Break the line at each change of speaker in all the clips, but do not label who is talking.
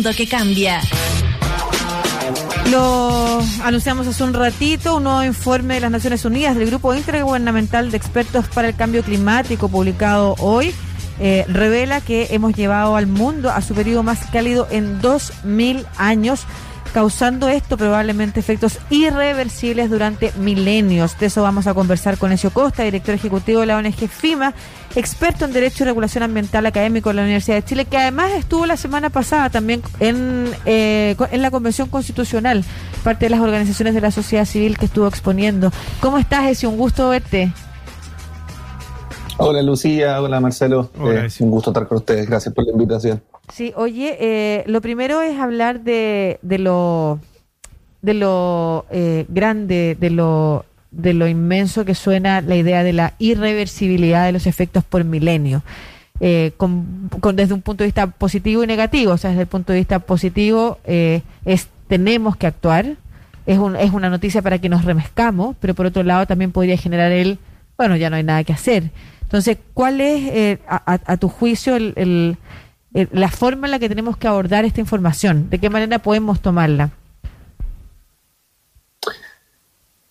mundo que cambia.
Lo anunciamos hace un ratito, un nuevo informe de las Naciones Unidas del Grupo Intergubernamental de Expertos para el Cambio Climático, publicado hoy, eh, revela que hemos llevado al mundo a su periodo más cálido en 2000 años causando esto probablemente efectos irreversibles durante milenios. De eso vamos a conversar con Ezio Costa, director ejecutivo de la ONG FIMA, experto en Derecho y Regulación Ambiental académico de la Universidad de Chile, que además estuvo la semana pasada también en, eh, en la Convención Constitucional, parte de las organizaciones de la sociedad civil que estuvo exponiendo. ¿Cómo estás, Ezio? Un gusto verte.
Hola Lucía, hola Marcelo, eh, un gusto estar con ustedes, gracias por la invitación.
Sí, oye, eh, lo primero es hablar de, de lo, de lo eh, grande, de lo, de lo inmenso que suena la idea de la irreversibilidad de los efectos por milenio. Eh, con, desde un punto de vista positivo y negativo, o sea, desde el punto de vista positivo es tenemos que actuar, es, un, es una noticia para que nos remezcamos, pero por otro lado también podría generar el, bueno, ya no hay nada que hacer. Entonces, ¿cuál es, a, tu juicio, el eh, la forma en la que tenemos que abordar esta información, de qué manera podemos tomarla.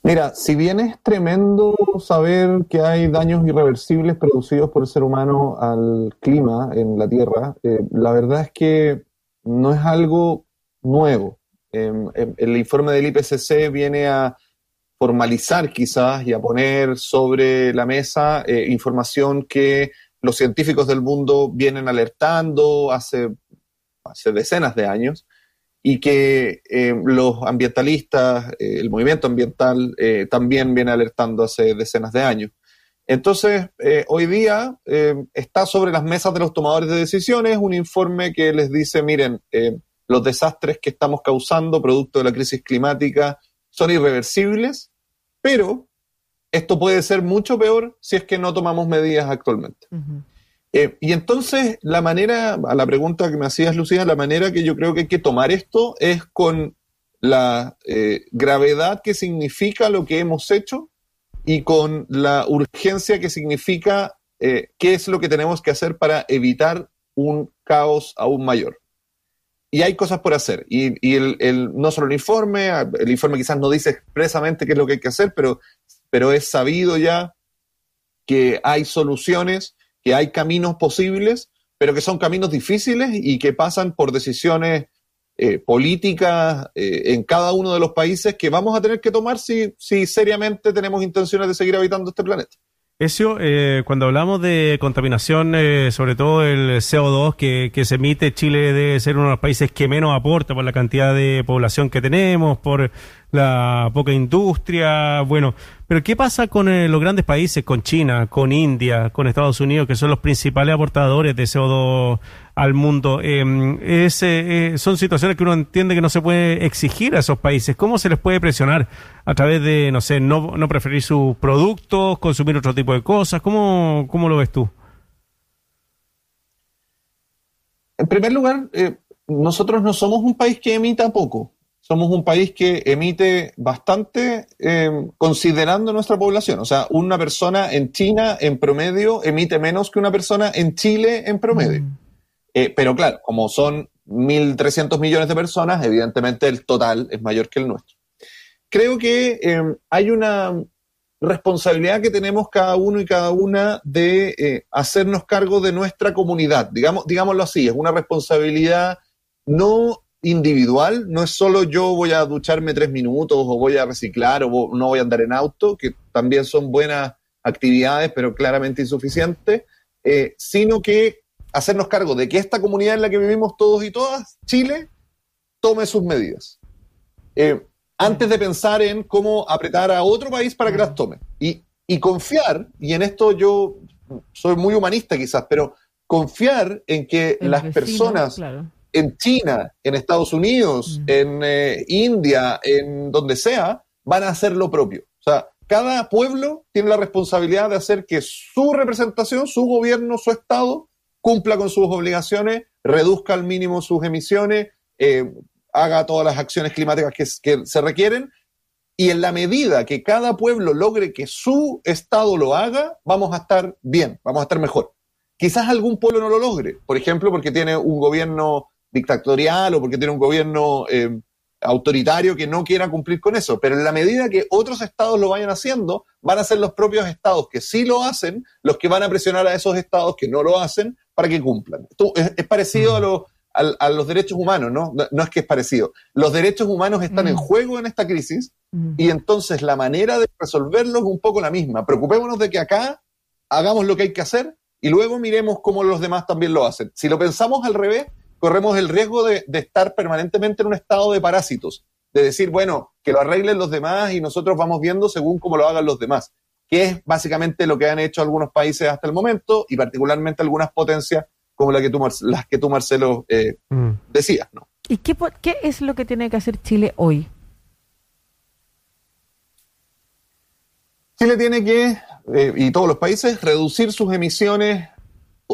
Mira, si bien es tremendo saber que hay daños irreversibles producidos por el ser humano al clima en la Tierra, eh, la verdad es que no es algo nuevo. Em, em, el informe del IPCC viene a formalizar quizás y a poner sobre la mesa eh, información que los científicos del mundo vienen alertando hace, decenas de años y que eh, los ambientalistas, eh, el movimiento ambiental eh, también viene alertando hace decenas de años. Entonces, hoy día está sobre las mesas de los tomadores de decisiones un informe que les dice, miren, los desastres que estamos causando producto de la crisis climática son irreversibles, pero esto puede ser mucho peor si es que no tomamos medidas actualmente. Eh, y entonces, la manera, a la pregunta que me hacías, Lucía, la manera que yo creo que hay que tomar esto es con la eh, gravedad que significa lo que hemos hecho y con la urgencia que significa eh, qué es lo que tenemos que hacer para evitar un caos aún mayor. Y hay cosas por hacer. Y, el, no solo el informe, el informe quizás no dice expresamente qué es lo que hay que hacer, pero pero es sabido ya que hay soluciones, que hay caminos posibles, pero que son caminos difíciles y que pasan por decisiones eh, políticas eh, en cada uno de los países que vamos a tener que tomar si, si seriamente tenemos intenciones de seguir habitando este planeta.
Ezio, eh, cuando hablamos de contaminación, sobre todo el CO2 que, que, se emite, Chile debe ser uno de los países que menos aporta por la cantidad de población que tenemos, por la poca industria, bueno, pero ¿qué pasa con eh, los grandes países, con China, con India, con Estados Unidos, que son los principales aportadores de CO2 al mundo? Em, eh, son situaciones que uno entiende que no se puede exigir a esos países. ¿Cómo se les puede presionar a través de, no sé, no, no preferir sus productos, consumir otro tipo de cosas? ¿Cómo, cómo lo ves tú?
En primer lugar, eh, nosotros no somos un país que emita poco somos un país que emite bastante em, considerando nuestra población. O sea, una persona en China en promedio emite menos que una persona en Chile en promedio. Mm. Eh, pero claro, como son 1.300 millones de personas, evidentemente el total es mayor que el nuestro. Creo que em, hay una responsabilidad que tenemos cada uno y cada una de eh, hacernos cargo de nuestra comunidad, digamos, digámoslo así, es una responsabilidad no individual, no es solo yo voy a ducharme tres minutos o voy a reciclar o no voy a andar en auto, que también son buenas actividades, pero claramente insuficientes, eh, sino que hacernos cargo de que esta comunidad en la que vivimos todos y todas, Chile, tome sus medidas. Eh, antes de pensar en cómo apretar a otro país para que las tome. Y, confiar, y en esto yo soy muy humanista quizás, pero confiar en que las personas en China, en Estados Unidos, mm. en eh, India, en donde sea, van a hacer lo propio. O sea, cada pueblo tiene la responsabilidad de hacer que su representación, su gobierno, su Estado, cumpla con sus obligaciones, reduzca al mínimo sus emisiones, eh, haga todas las acciones climáticas que, que se requieren. Y en la medida que cada pueblo logre que su Estado lo haga, vamos a estar bien, vamos a estar mejor. Quizás algún pueblo no lo logre, por ejemplo, porque tiene un gobierno dictatorial o porque tiene un gobierno eh, autoritario que no quiera cumplir con eso. Pero en la medida que otros estados lo vayan haciendo, van a ser los propios estados que sí lo hacen los que van a presionar a esos estados que no lo hacen para que cumplan. Esto es, parecido a, lo, a, los derechos humanos, ¿no? ¿no? es que es parecido. Los derechos humanos están en juego en esta crisis y entonces la manera de resolverlo es un poco la misma. Preocupémonos de que acá hagamos lo que hay que hacer y luego miremos cómo los demás también lo hacen. Si lo pensamos al revés, corremos el riesgo de, estar permanentemente en un estado de parásitos, de decir, bueno, que lo arreglen los demás y nosotros vamos viendo según cómo lo hagan los demás, que es básicamente lo que han hecho algunos países hasta el momento y particularmente algunas potencias como la que tú, las que tú, Marcelo, eh, mm. decías. ¿no?
¿Y qué, qué es lo que tiene que hacer Chile hoy?
Chile tiene que, eh, y todos los países, reducir sus emisiones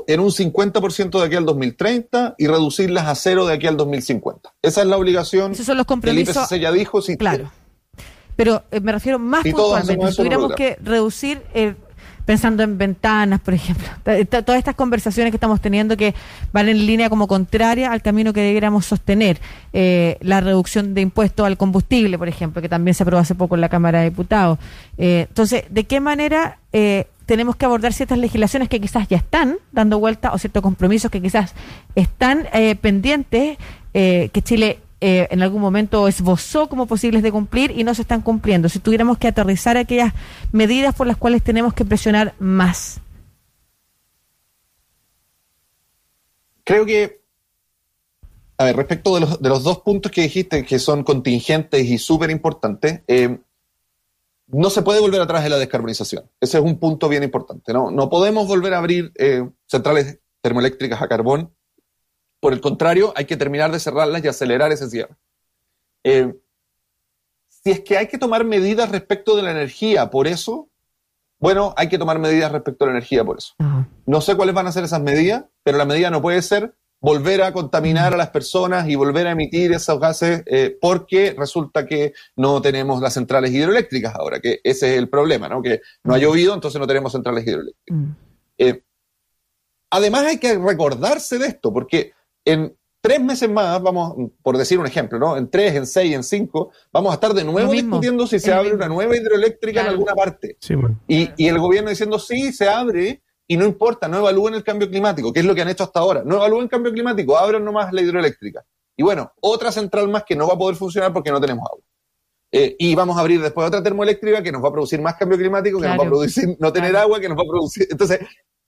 en un 50% de aquí al 2030 y reducirlas a cero de aquí al 2050. Esa es la obligación.
Esos son los compromisos.
El IPCC ya dijo.
Sí, claro. Pero eh, me refiero más puntualmente. Si tuviéramos que reducir el pensando en ventanas, por ejemplo. Todas estas conversaciones que estamos teniendo que van en línea como contraria al camino que debiéramos sostener. Eh, la reducción de impuestos al combustible, por ejemplo, que también se aprobó hace poco en la Cámara de Diputados. Eh, entonces, ¿de qué manera eh, tenemos que abordar ciertas legislaciones que quizás ya están dando vuelta o ciertos compromisos que quizás están pendientes que Chile eh, en algún momento esbozó como posibles de cumplir y no se están cumpliendo. Si tuviéramos que aterrizar aquellas medidas por las cuales tenemos que presionar más.
Creo que, a ver, respecto de los, de los dos puntos que dijiste que son contingentes y súper importantes, eh, no se puede volver atrás de la descarbonización. Ese es un punto bien importante. No, no podemos volver a abrir eh, centrales termoeléctricas a carbón por el contrario, hay que terminar de cerrarlas y acelerar ese cierre. Eh, si es que hay que tomar medidas respecto de la energía, por eso, bueno, hay que tomar medidas respecto a la energía, por eso. No sé cuáles van a ser esas medidas, pero la medida no puede ser volver a contaminar a las personas y volver a emitir esos gases eh, porque resulta que no tenemos las centrales hidroeléctricas ahora, que ese es el problema, ¿no? Que no ha llovido, entonces no tenemos centrales hidroeléctricas. Eh, además hay que recordarse de esto, porque en tres meses más, vamos, por decir un ejemplo, ¿no? En tres, en seis, en cinco, vamos a estar de nuevo discutiendo si se abre una nueva hidroeléctrica en alguna parte. y, y, el gobierno diciendo, sí, se abre, y no importa, no evalúen el cambio climático, que es lo que han hecho hasta ahora. No evalúen el cambio climático, abran nomás la hidroeléctrica. Y bueno, otra central más que no va a poder funcionar porque no tenemos agua. Eh, y vamos a abrir después otra termoeléctrica que nos va a producir más cambio climático, que nos va a producir no tener agua, que nos va a producir. Entonces,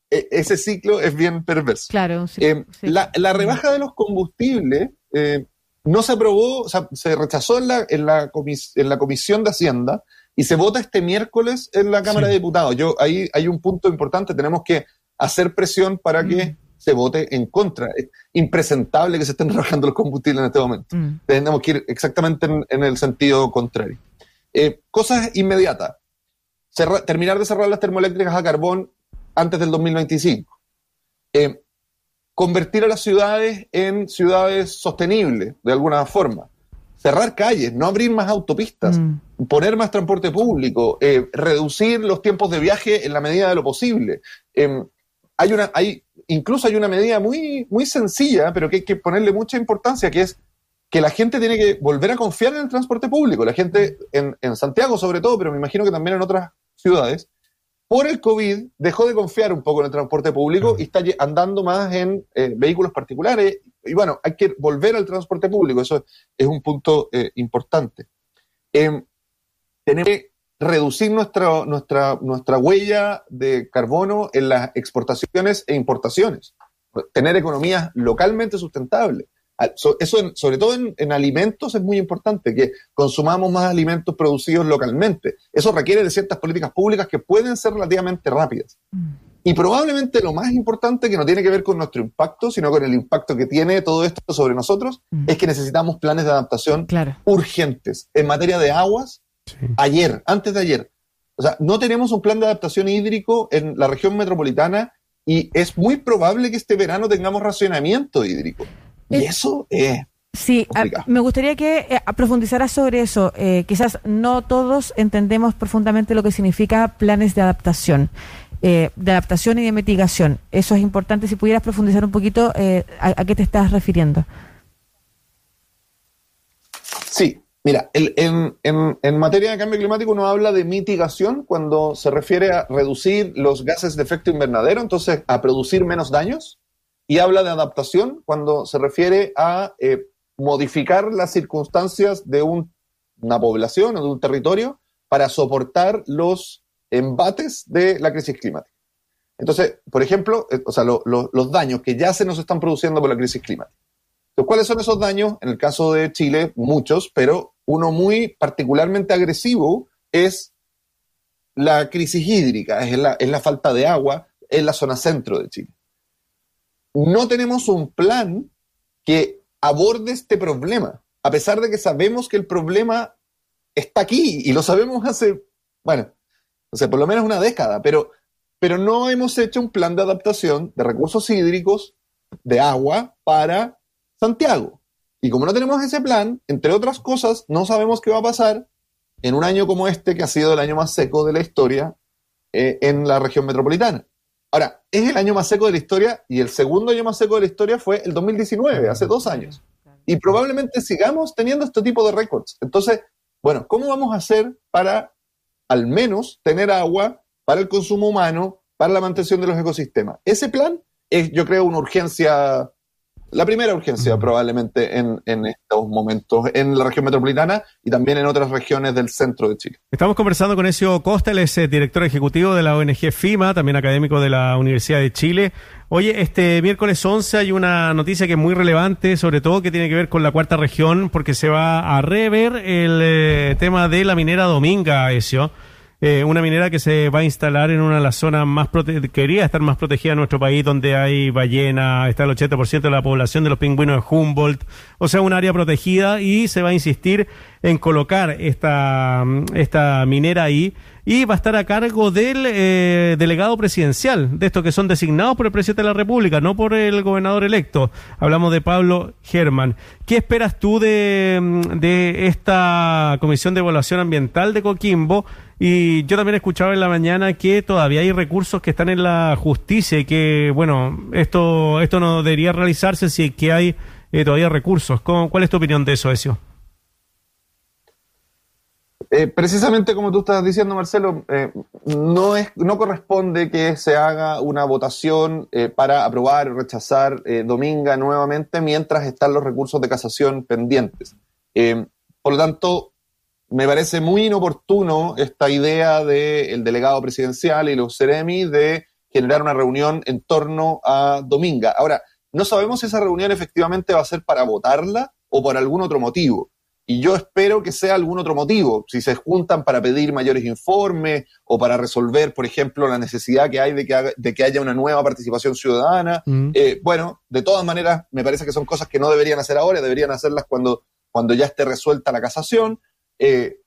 e, ese ciclo es bien perverso.
Claro,
eh, La, rebaja de los combustibles eh, no se aprobó, o sea, se rechazó en la, en, la en la Comisión de Hacienda y se vota este miércoles en la Cámara de Diputados. Yo, ahí hay un punto importante, tenemos que hacer presión para que mm. se vote en contra. Es impresentable que se estén rebajando los combustibles en este momento. Mm. Tenemos que ir exactamente en, el sentido contrario. Eh, cosas inmediatas. terminar de cerrar las termoeléctricas a carbón antes del 2025. Eh, convertir a las ciudades en ciudades sostenibles, de alguna forma. Cerrar calles, no abrir más autopistas, mm. poner más transporte público, eh, reducir los tiempos de viaje en la medida de lo posible. Em, hay una, hay, incluso hay una medida muy, muy sencilla, pero que hay que ponerle mucha importancia, que es que la gente tiene que volver a confiar en el transporte público. La gente en, en Santiago sobre todo, pero me imagino que también en otras ciudades, por el COVID dejó de confiar un poco en el transporte público y está andando más en eh, vehículos particulares. Y bueno, hay que volver al transporte público, eso es un punto eh, importante. Em, tenemos que reducir nuestra, nuestra, nuestra huella de carbono en las exportaciones e importaciones, tener economías localmente sustentables. Eso, sobre todo en, alimentos, es muy importante, que consumamos más alimentos producidos localmente. Eso requiere de ciertas políticas públicas que pueden ser relativamente rápidas. Mm. Y probablemente lo más importante, que no tiene que ver con nuestro impacto, sino con el impacto que tiene todo esto sobre nosotros, mm. es que necesitamos planes de adaptación urgentes. En materia de aguas, ayer, antes de ayer. O sea, no tenemos un plan de adaptación hídrico en la región metropolitana y es muy probable que este verano tengamos racionamiento hídrico. Y eso es...
Sí, me gustaría que eh, profundizaras sobre eso. Eh, quizás no todos entendemos profundamente lo que significa planes de adaptación, eh, de adaptación y de mitigación. Eso es importante. Si pudieras profundizar un poquito eh, a, qué te estás refiriendo.
Sí, mira, el, en, en, en, materia de cambio climático uno habla de mitigación cuando se refiere a reducir los gases de efecto invernadero, entonces a producir menos daños, y habla de adaptación cuando se refiere a eh, modificar las circunstancias de un, una población o de un territorio para soportar los embates de la crisis climática. Entonces, por ejemplo, eh, o sea, los daños que ya se nos están produciendo por la crisis climática. Entonces, ¿cuáles son esos daños? En el caso de Chile, muchos, pero uno muy particularmente agresivo es la crisis hídrica, es la, es la falta de agua en la zona centro de Chile. No tenemos un plan que aborde este problema, a pesar de que sabemos que el problema está aquí y lo sabemos hace, bueno, o sea, por lo menos una década, pero, pero no hemos hecho un plan de adaptación de recursos hídricos, de agua, para Santiago. Y como no tenemos ese plan, entre otras cosas, no sabemos qué va a pasar en un año como este, que ha sido el año más seco de la historia eh, en la región metropolitana. Ahora, es el año más seco de la historia y el segundo año más seco de la historia fue el 2019, hace dos años. Y probablemente sigamos teniendo este tipo de récords. Entonces, bueno, ¿cómo vamos a hacer para al menos tener agua para el consumo humano, para la mantención de los ecosistemas? Ese plan es, yo creo, una urgencia la primera urgencia probablemente en, estos momentos en la región metropolitana y también en otras regiones del centro de Chile.
Estamos conversando con Ezio Costa, él es eh, director ejecutivo de la ONG FIMA, también académico de la Universidad de Chile. Oye, este miércoles 11 hay una noticia que es muy relevante, sobre todo que tiene que ver con la cuarta región, porque se va a rever el eh, tema de la minera Dominga, Ezio. Eh, una minera que se va a instalar en una de las zonas más quería estar más protegida en nuestro país, donde hay ballena, está el 80% de la población de los pingüinos de Humboldt, o sea, un área protegida y se va a insistir en colocar esta, esta minera ahí y va a estar a cargo del eh, delegado presidencial, de estos que son designados por el presidente de la República, no por el gobernador electo. Hablamos de Pablo Germán. ¿Qué esperas tú de, de esta Comisión de Evaluación Ambiental de Coquimbo? Y yo también he escuchado en la mañana que todavía hay recursos que están en la justicia y que, bueno, esto, esto no debería realizarse si es que hay eh, todavía recursos. ¿Cuál es tu opinión de eso, Ezio?
Eh, precisamente como tú estás diciendo, Marcelo, eh, no, es, no corresponde que se haga una votación eh, para aprobar o rechazar Dominga nuevamente mientras están los recursos de casación pendientes. por lo tanto, me parece muy inoportuno esta idea del delegado presidencial y los Ceremi de generar una reunión en torno a Dominga. Ahora, no sabemos si esa reunión efectivamente va a ser para votarla o por algún otro motivo. Y yo espero que sea algún otro motivo, si se juntan para pedir mayores informes o para resolver, por ejemplo, la necesidad que hay de que, de que haya una nueva participación ciudadana. Mm. Eh, bueno, de todas maneras, me parece que son cosas que no deberían hacer ahora, deberían hacerlas cuando, cuando ya esté resuelta la casación, eh,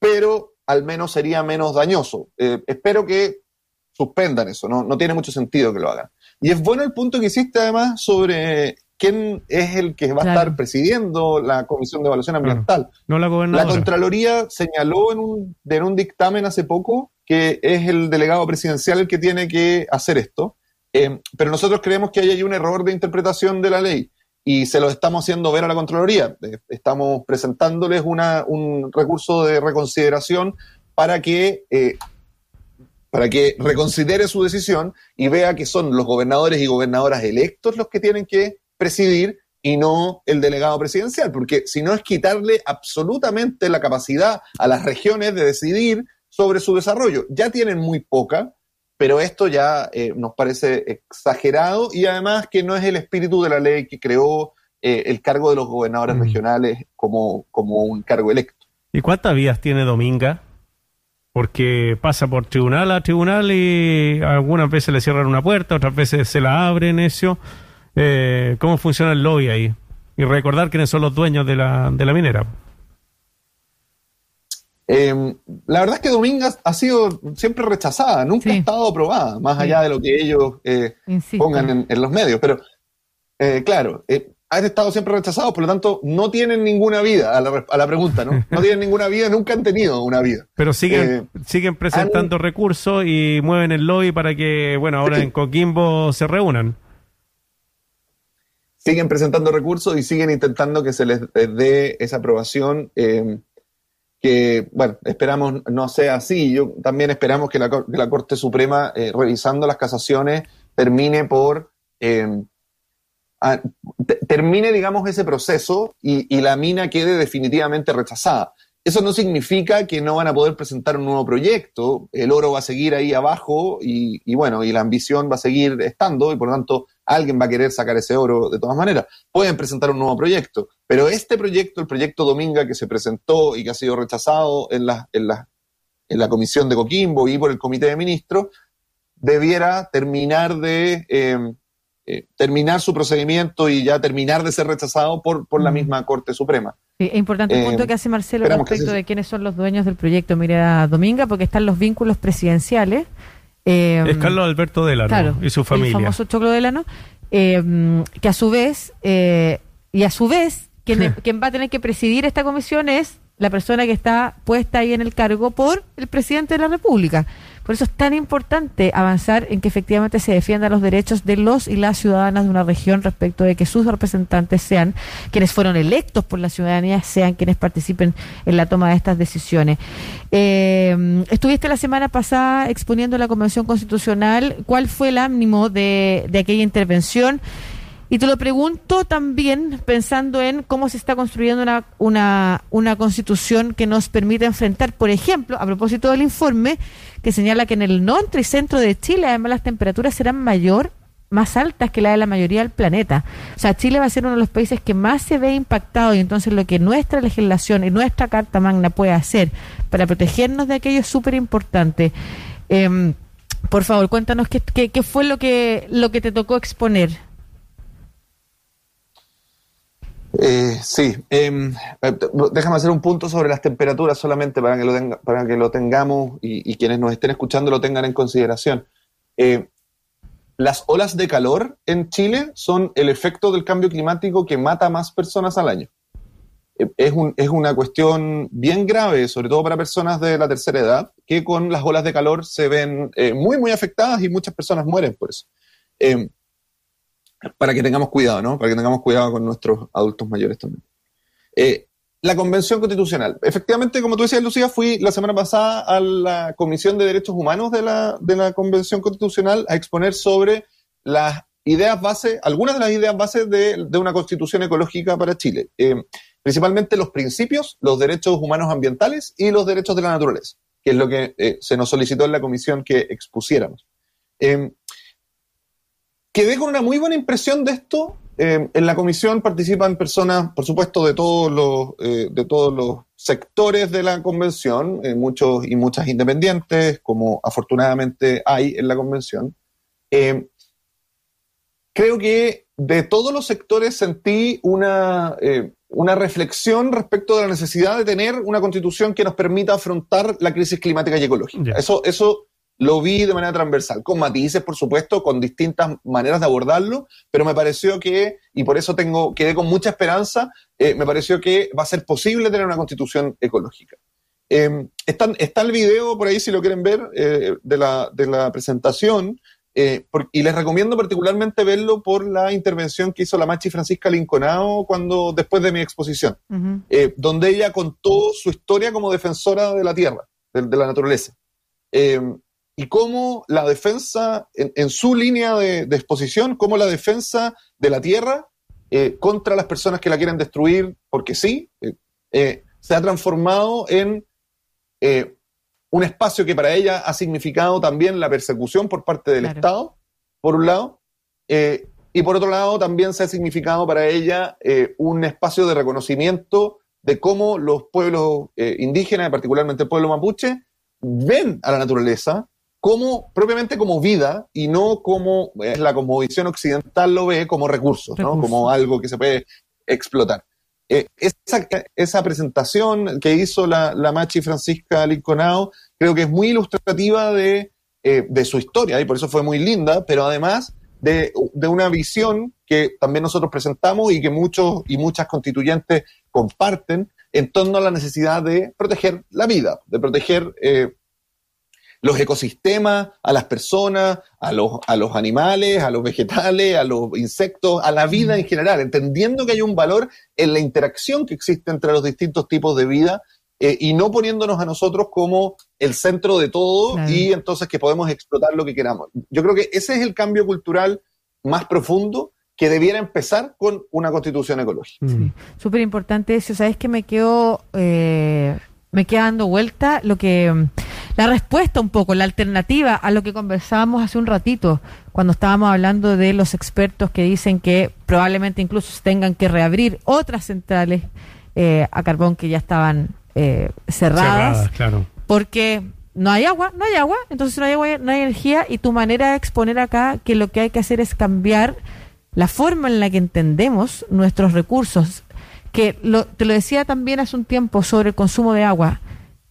pero al menos sería menos dañoso. Eh, espero que suspendan eso, ¿no? no tiene mucho sentido que lo hagan. Y es bueno el punto que hiciste además sobre quién es el que va a estar presidiendo la Comisión de Evaluación Ambiental.
No la gobernadora.
La Contraloría señaló en un, en un dictamen hace poco que es el delegado presidencial el que tiene que hacer esto, eh, pero nosotros creemos que hay un error de interpretación de la ley y se lo estamos haciendo ver a la Contraloría. Eh, estamos presentándoles una, un recurso de reconsideración para que... Eh, para que reconsidere su decisión y vea que son los gobernadores y gobernadoras electos los que tienen que presidir y no el delegado presidencial, porque si no es quitarle absolutamente la capacidad a las regiones de decidir sobre su desarrollo. Ya tienen muy poca, pero esto ya eh, nos parece exagerado y además que no es el espíritu de la ley que creó eh, el cargo de los gobernadores mm. regionales como, como un cargo electo.
¿Y cuántas vías tiene Dominga? Porque pasa por tribunal a tribunal y algunas veces le cierran una puerta, otras veces se la abren, eso. Eh, cómo funciona el lobby ahí y recordar quiénes son los dueños de la, de la minera.
Eh, la verdad es que Domingas ha sido siempre rechazada, nunca ha estado aprobada, más allá de lo que ellos eh, pongan en, los medios. Pero, claro, han estado siempre rechazados, por lo tanto, no tienen ninguna vida a la, a la, pregunta, ¿no? No tienen ninguna vida, nunca han tenido una vida.
Pero siguen, siguen presentando recursos y mueven el lobby para que, bueno, ahora en Coquimbo se reúnan.
Siguen presentando recursos y siguen intentando que se les dé esa aprobación. Eh, que, bueno, esperamos no sea así. Yo también esperamos que la, Corte Suprema, eh, revisando las casaciones, termine por eh, termine, digamos, ese proceso y, y, la mina quede definitivamente rechazada. Eso no significa que no van a poder presentar un nuevo proyecto, el oro va a seguir ahí abajo y, y, bueno, y la ambición va a seguir estando y por lo tanto alguien va a querer sacar ese oro de todas maneras. Pueden presentar un nuevo proyecto, pero este proyecto, el proyecto Dominga que se presentó y que ha sido rechazado en la, en la, en la comisión de Coquimbo y por el comité de ministros, debiera terminar de eh, eh, terminar su procedimiento y ya terminar de ser rechazado por, por la misma Corte Suprema.
Sí, es importante el punto eh, que hace Marcelo respecto de quiénes son los dueños del proyecto Mira Dominga, porque están los vínculos presidenciales.
Eh, es Carlos Alberto Delano y su familia.
El famoso Choclo Delano, eh, que a su vez, y a su vez, quien, quien va a tener que presidir esta comisión es la persona que está puesta ahí en el cargo por el presidente de la República. Por eso es tan importante avanzar en que efectivamente se defiendan los derechos de los y las ciudadanas de una región respecto de que sus representantes sean quienes fueron electos por la ciudadanía, sean quienes participen en la toma de estas decisiones. Eh, estuviste la semana pasada exponiendo la Convención Constitucional. ¿Cuál fue el ánimo de, de aquella intervención? Y te lo pregunto también pensando en cómo se está construyendo una, una, una constitución que nos permita enfrentar, por ejemplo, a propósito del informe que señala que en el norte y centro de Chile además las temperaturas serán mayor más altas que la de la mayoría del planeta. O sea, Chile va a ser uno de los países que más se ve impactado y entonces lo que nuestra legislación y nuestra Carta Magna puede hacer para protegernos de aquello es súper importante. Em, por favor, cuéntanos qué, qué, qué, fue lo que, lo que te tocó exponer.
Eh, sí, em, eh, déjame hacer un punto sobre las temperaturas solamente para que lo, para que lo tengamos y, quienes nos estén escuchando lo tengan en consideración. Eh, las olas de calor en Chile son el efecto del cambio climático que mata más personas al año. Es, es, una cuestión bien grave, sobre todo para personas de la tercera edad, que con las olas de calor se ven muy, muy afectadas y muchas personas mueren por eso. Para que tengamos cuidado, ¿no? Para que tengamos cuidado con nuestros adultos mayores también. Eh, la Convención Constitucional. Efectivamente, como tú decías, Lucía, fui la semana pasada a la Comisión de Derechos Humanos de la, Convención Constitucional a exponer sobre las ideas base, algunas de las ideas bases de, de una constitución ecológica para Chile. Eh, principalmente los principios, los derechos humanos ambientales y los derechos de la naturaleza, que es lo que eh, se nos solicitó en la comisión que expusiéramos quedé con una muy buena impresión de esto. Eh, en la comisión participan personas, por supuesto, de todos los, eh, de todos los sectores de la convención, eh, muchos y muchas independientes, como afortunadamente hay en la convención. creo que de todos los sectores sentí una, una reflexión respecto de la necesidad de tener una constitución que nos permita afrontar la crisis climática y ecológica. Eso, eso lo vi de manera transversal, con matices, por supuesto, con distintas maneras de abordarlo, pero me pareció que, y por eso tengo, quedé con mucha esperanza, eh, me pareció que va a ser posible tener una constitución ecológica. Em, está, el video por ahí, si lo quieren ver, eh, de, la, de, la, presentación, eh, y les recomiendo particularmente verlo por la intervención que hizo la Machi Francisca Linconao cuando, después de mi exposición, donde ella contó su historia como defensora de la tierra, de, de la naturaleza. Y cómo la defensa, en, su línea de, exposición, cómo la defensa de la tierra eh, contra las personas que la quieren destruir, porque sí, eh, eh, se ha transformado en un espacio que para ella ha significado también la persecución por parte del Estado, por un lado, y por otro lado también se ha significado para ella un espacio de reconocimiento de cómo los pueblos indígenas, particularmente el pueblo mapuche, ven a la naturaleza como propiamente como vida y no como eh, la cosmovisión occidental lo ve como recursos, ¿no? como algo que se puede explotar. Eh, esa, esa, presentación que hizo la, la Machi Francisca Linconao creo que es muy ilustrativa de, eh, de, su historia y por eso fue muy linda, pero además de, de, una visión que también nosotros presentamos y que muchos y muchas constituyentes comparten en torno a la necesidad de proteger la vida, de proteger los ecosistemas, a las personas, a los, a los animales, a los vegetales, a los insectos, a la vida en general, entendiendo que hay un valor en la interacción que existe entre los distintos tipos de vida eh, y no poniéndonos a nosotros como el centro de todo y entonces que podemos explotar lo que queramos. Yo creo que ese es el cambio cultural más profundo que debiera empezar con una constitución ecológica.
Sí, súper importante eso. Sabes que me quedo, eh, me queda dando vuelta lo que, la respuesta un poco, la alternativa a lo que conversábamos hace un ratito, cuando estábamos hablando de los expertos que dicen que probablemente incluso tengan que reabrir otras centrales eh, a carbón que ya estaban eh, cerradas,
claro.
porque no hay agua, no hay agua, entonces no hay agua, no hay energía y tu manera de exponer acá que lo que hay que hacer es cambiar la forma en la que entendemos nuestros recursos, que lo, te lo decía también hace un tiempo sobre el consumo de agua,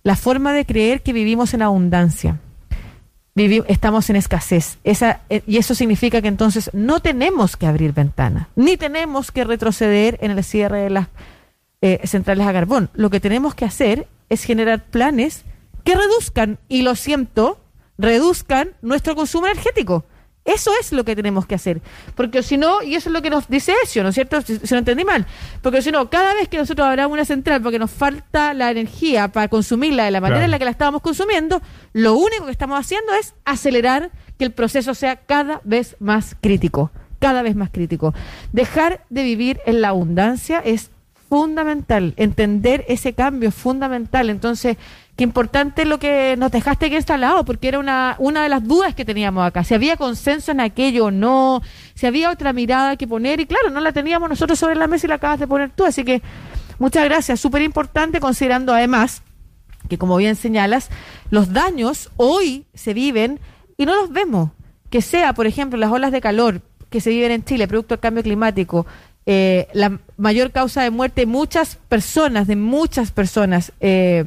la forma de creer que vivimos en abundancia. estamos en escasez. Esa, eh, y eso significa que entonces no tenemos que abrir ventanas, ni tenemos que retroceder en el cierre de las eh, centrales a carbón. Lo que tenemos que hacer es generar planes que reduzcan, y lo siento, reduzcan nuestro consumo energético. Eso es lo que tenemos que hacer. Porque si no, y eso es lo que nos dice Ezio, ¿no es cierto? Si, no entendí mal. Porque si no, cada vez que nosotros abramos una central porque nos falta la energía para consumirla de la manera en la que la estábamos consumiendo, lo único que estamos haciendo es acelerar que el proceso sea cada vez más crítico. Cada vez más crítico. Dejar de vivir en la abundancia es fundamental. Entender ese cambio es fundamental. Entonces, qué importante lo que nos dejaste aquí instalado, porque era una, una de las dudas que teníamos acá. Si había consenso en aquello o no, si había otra mirada que poner, y claro, no la teníamos nosotros sobre la mesa y la acabas de poner tú. Así que muchas gracias. Súper importante, considerando además que, como bien señalas, los daños hoy se viven y no los vemos. Que sea, por ejemplo, las olas de calor que se viven en Chile, producto del cambio climático, eh, la mayor causa de muerte de muchas personas, de muchas personas eh,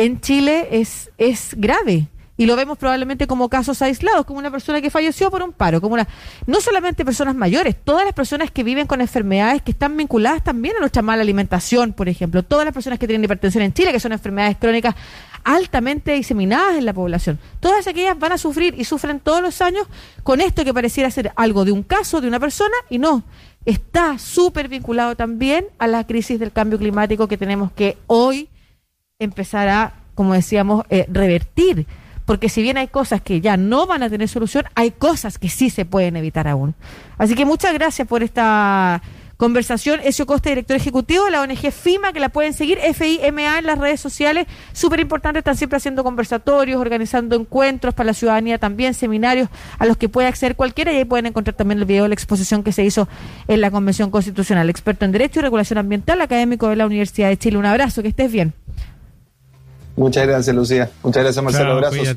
en Chile es, es grave. Y lo vemos probablemente como casos aislados, como una persona que falleció por un paro, como una, no solamente personas mayores, todas las personas que viven con enfermedades que están vinculadas también a nuestra mala alimentación, por ejemplo, todas las personas que tienen hipertensión en Chile, que son enfermedades crónicas altamente diseminadas en la población. Todas aquellas van a sufrir y sufren todos los años con esto que pareciera ser algo de un caso, de una persona, y no está súper vinculado también a la crisis del cambio climático que tenemos que hoy empezar a, como decíamos, eh, revertir. Porque si bien hay cosas que ya no van a tener solución, hay cosas que sí se pueden evitar aún. Así que muchas gracias por esta Conversación, Ezio Costa, director ejecutivo de la ONG FIMA, que la pueden seguir, FIMA en las redes sociales. Súper importante, están siempre haciendo conversatorios, organizando encuentros para la ciudadanía también, seminarios a los que puede acceder cualquiera y ahí pueden encontrar también el video de la exposición que se hizo en la Convención Constitucional. Experto en Derecho y Regulación Ambiental, académico de la Universidad de Chile. Un abrazo, que estés bien.
Muchas gracias, Lucía. Muchas gracias, Marcelo. Abrazos.